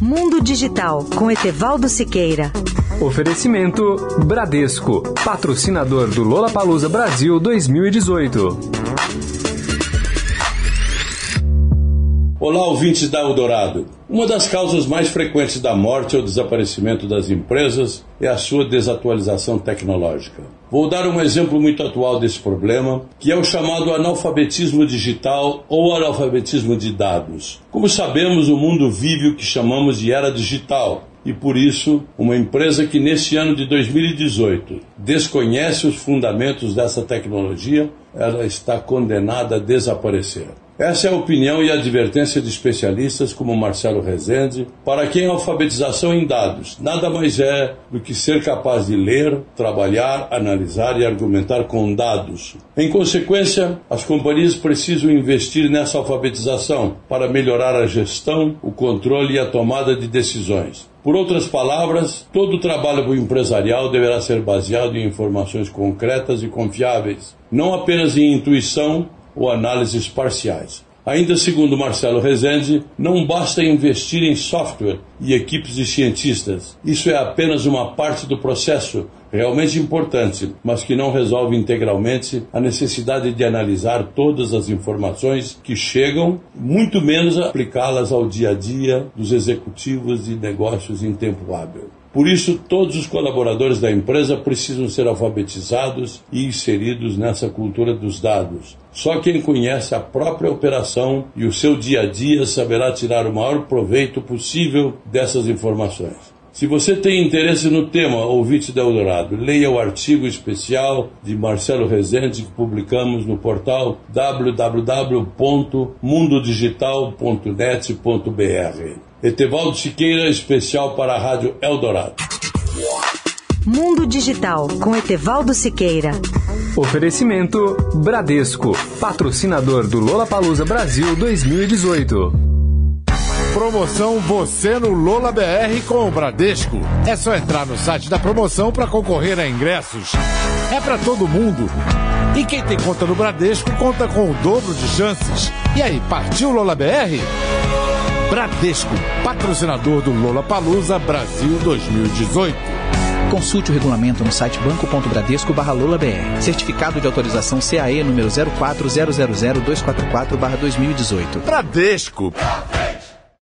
Mundo Digital com Etevaldo Siqueira. Oferecimento Bradesco, patrocinador do Lola Palusa Brasil 2018. Olá, ouvintes da Eldorado. Uma das causas mais frequentes da morte ou desaparecimento das empresas é a sua desatualização tecnológica. Vou dar um exemplo muito atual desse problema, que é o chamado analfabetismo digital ou analfabetismo de dados. Como sabemos, o mundo vive o que chamamos de era digital, e por isso, uma empresa que neste ano de 2018 desconhece os fundamentos dessa tecnologia, ela está condenada a desaparecer. Essa é a opinião e a advertência de especialistas como Marcelo Rezende, para quem a alfabetização em dados nada mais é do que ser capaz de ler, trabalhar, analisar e argumentar com dados. Em consequência, as companhias precisam investir nessa alfabetização para melhorar a gestão, o controle e a tomada de decisões. Por outras palavras, todo o trabalho empresarial deverá ser baseado em informações concretas e confiáveis, não apenas em intuição ou análises parciais. Ainda segundo Marcelo Rezende, não basta investir em software e equipes de cientistas. Isso é apenas uma parte do processo, realmente importante, mas que não resolve integralmente a necessidade de analisar todas as informações que chegam, muito menos aplicá-las ao dia a dia dos executivos de negócios em tempo hábil. Por isso, todos os colaboradores da empresa precisam ser alfabetizados e inseridos nessa cultura dos dados. Só quem conhece a própria operação e o seu dia a dia saberá tirar o maior proveito possível dessas informações. Se você tem interesse no tema, ouvinte da Eldorado, leia o artigo especial de Marcelo Rezende que publicamos no portal www.mundodigital.net.br. Etevaldo Siqueira, especial para a Rádio Eldorado. Mundo Digital com Etevaldo Siqueira. Oferecimento Bradesco, patrocinador do Lola Palusa Brasil 2018. Promoção Você no Lola BR com o Bradesco. É só entrar no site da promoção para concorrer a ingressos. É para todo mundo. E quem tem conta no Bradesco conta com o dobro de chances. E aí, partiu Lola BR? Bradesco, patrocinador do Lola Palusa Brasil 2018. Consulte o regulamento no site banco.bradesco BR. Certificado de autorização CAE número 04000244 2018. Bradesco.